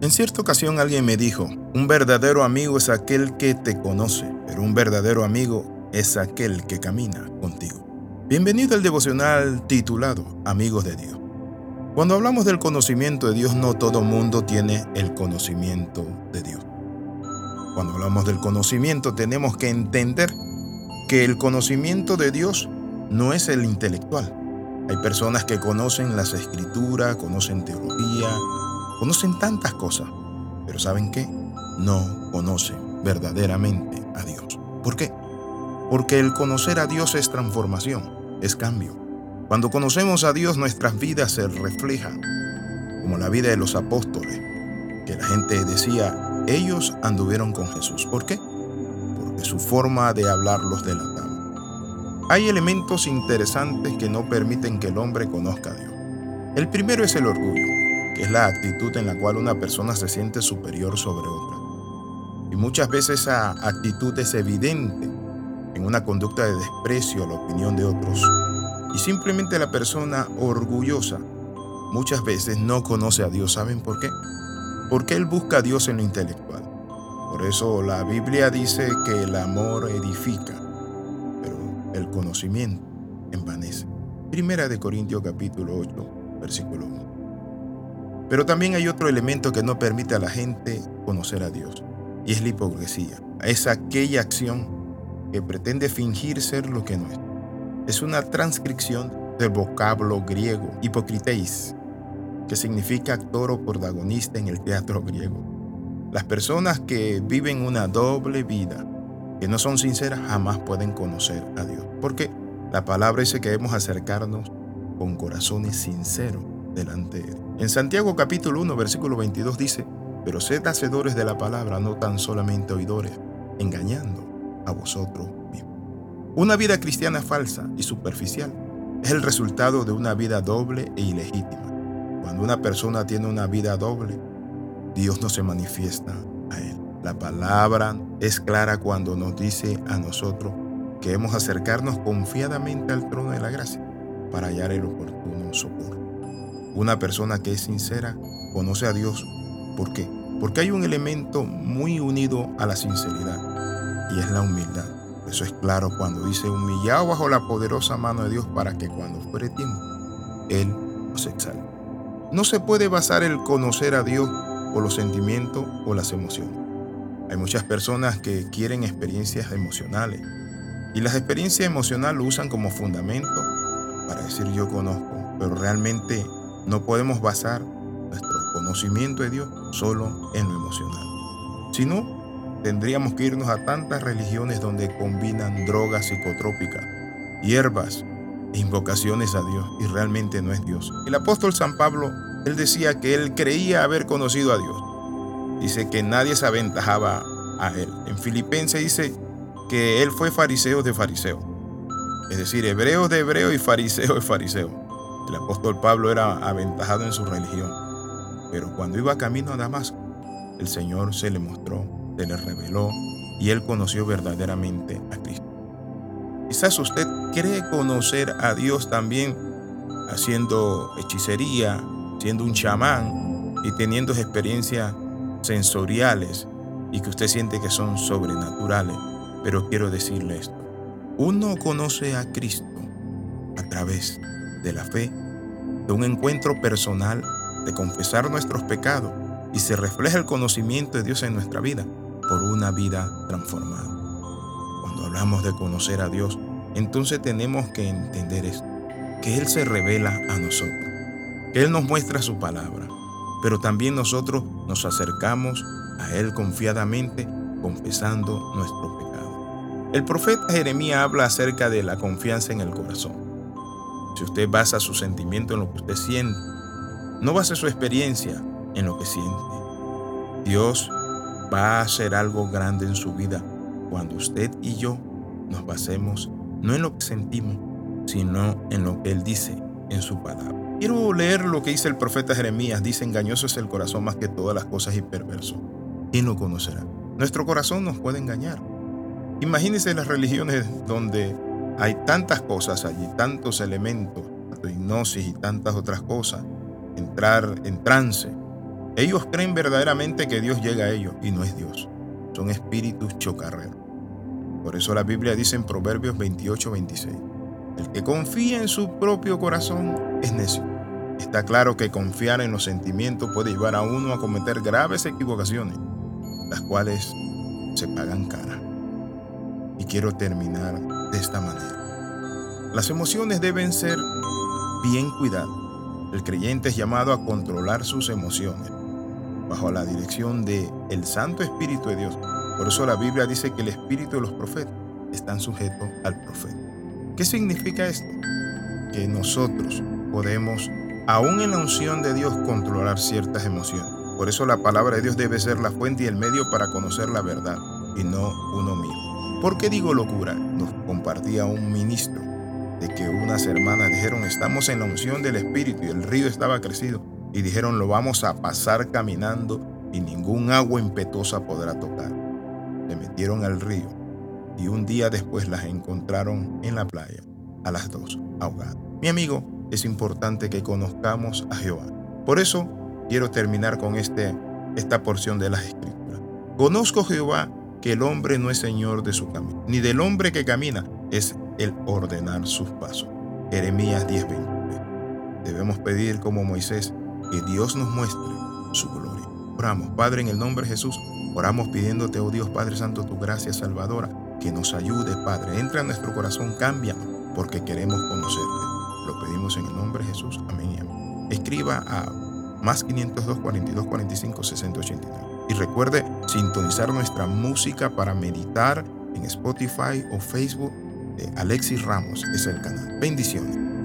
En cierta ocasión alguien me dijo, un verdadero amigo es aquel que te conoce, pero un verdadero amigo es aquel que camina contigo. Bienvenido al devocional titulado Amigos de Dios. Cuando hablamos del conocimiento de Dios, no todo mundo tiene el conocimiento de Dios. Cuando hablamos del conocimiento, tenemos que entender que el conocimiento de Dios no es el intelectual. Hay personas que conocen las escrituras, conocen teología, Conocen tantas cosas, pero ¿saben qué? No conocen verdaderamente a Dios. ¿Por qué? Porque el conocer a Dios es transformación, es cambio. Cuando conocemos a Dios nuestras vidas se reflejan, como la vida de los apóstoles, que la gente decía, ellos anduvieron con Jesús. ¿Por qué? Porque su forma de hablar los delataba. Hay elementos interesantes que no permiten que el hombre conozca a Dios. El primero es el orgullo es la actitud en la cual una persona se siente superior sobre otra. Y muchas veces esa actitud es evidente en una conducta de desprecio a la opinión de otros. Y simplemente la persona orgullosa muchas veces no conoce a Dios. ¿Saben por qué? Porque él busca a Dios en lo intelectual. Por eso la Biblia dice que el amor edifica, pero el conocimiento envanece. Primera de Corintios capítulo 8, versículo 1. Pero también hay otro elemento que no permite a la gente conocer a Dios, y es la hipocresía. Es aquella acción que pretende fingir ser lo que no es. Es una transcripción del vocablo griego hipocriteis, que significa actor o protagonista en el teatro griego. Las personas que viven una doble vida, que no son sinceras, jamás pueden conocer a Dios. Porque la palabra dice que debemos acercarnos con corazones sinceros delante. En Santiago capítulo 1, versículo 22 dice, pero sed hacedores de la palabra, no tan solamente oidores, engañando a vosotros mismos. Una vida cristiana falsa y superficial es el resultado de una vida doble e ilegítima. Cuando una persona tiene una vida doble, Dios no se manifiesta a él. La palabra es clara cuando nos dice a nosotros que debemos acercarnos confiadamente al trono de la gracia para hallar el oportuno socorro. Una persona que es sincera conoce a Dios. ¿Por qué? Porque hay un elemento muy unido a la sinceridad y es la humildad. Eso es claro cuando dice humillado bajo la poderosa mano de Dios para que cuando fuere tiempo, Él os exalte. No se puede basar el conocer a Dios por los sentimientos o las emociones. Hay muchas personas que quieren experiencias emocionales y las experiencias emocionales lo usan como fundamento para decir yo conozco, pero realmente no podemos basar nuestro conocimiento de Dios solo en lo emocional. Si no, tendríamos que irnos a tantas religiones donde combinan drogas psicotrópicas, hierbas e invocaciones a Dios y realmente no es Dios. El apóstol San Pablo, él decía que él creía haber conocido a Dios. Dice que nadie se aventajaba a él. En Filipenses dice que él fue fariseo de fariseo. Es decir, hebreo de hebreo y fariseo de fariseo. El apóstol Pablo era aventajado en su religión, pero cuando iba camino a Damasco, el Señor se le mostró, se le reveló y él conoció verdaderamente a Cristo. Quizás usted cree conocer a Dios también haciendo hechicería, siendo un chamán y teniendo experiencias sensoriales y que usted siente que son sobrenaturales. Pero quiero decirle esto. Uno conoce a Cristo a través de la fe, de un encuentro personal, de confesar nuestros pecados y se refleja el conocimiento de Dios en nuestra vida por una vida transformada. Cuando hablamos de conocer a Dios, entonces tenemos que entender esto, que Él se revela a nosotros, que Él nos muestra su palabra, pero también nosotros nos acercamos a Él confiadamente, confesando nuestro pecado. El profeta Jeremías habla acerca de la confianza en el corazón. Si usted basa su sentimiento en lo que usted siente, no base su experiencia en lo que siente. Dios va a hacer algo grande en su vida cuando usted y yo nos basemos no en lo que sentimos, sino en lo que Él dice en su palabra. Quiero leer lo que dice el profeta Jeremías. Dice, engañoso es el corazón más que todas las cosas y perverso. ¿Quién lo conocerá? Nuestro corazón nos puede engañar. Imagínense las religiones donde hay tantas cosas allí, tantos elementos, hipnosis y tantas otras cosas. Entrar en trance, Ellos creen verdaderamente que Dios llega a ellos y no es Dios. Son espíritus chocarreros. Por eso la Biblia dice en Proverbios 28, 26, el que confía en su propio corazón es necio. Está claro que confiar en los sentimientos puede llevar a uno a cometer graves equivocaciones, las cuales se pagan cara. Y quiero terminar de esta manera. Las emociones deben ser bien cuidadas. El creyente es llamado a controlar sus emociones bajo la dirección de el Santo Espíritu de Dios. Por eso la Biblia dice que el espíritu de los profetas están sujetos al profeta. ¿Qué significa esto? Que nosotros podemos, aún en la unción de Dios, controlar ciertas emociones. Por eso la palabra de Dios debe ser la fuente y el medio para conocer la verdad y no uno mismo. ¿Por qué digo locura? Compartía un ministro de que unas hermanas dijeron, estamos en la unción del Espíritu y el río estaba crecido. Y dijeron, lo vamos a pasar caminando y ningún agua impetuosa podrá tocar. Se metieron al río y un día después las encontraron en la playa, a las dos, ahogadas. Mi amigo, es importante que conozcamos a Jehová. Por eso quiero terminar con este, esta porción de las Escrituras. Conozco Jehová que el hombre no es señor de su camino, ni del hombre que camina es el ordenar sus pasos. Jeremías 10:20. Debemos pedir como Moisés que Dios nos muestre su gloria. Oramos, Padre, en el nombre de Jesús, oramos pidiéndote, oh Dios Padre Santo, tu gracia salvadora, que nos ayude, Padre. Entra en nuestro corazón, cámbianos, porque queremos conocerte. Lo pedimos en el nombre de Jesús. Amén y amén. Escriba a más 502 42 45 60 Y recuerde sintonizar nuestra música para meditar en Spotify o Facebook Alexis Ramos es el canal. Bendiciones.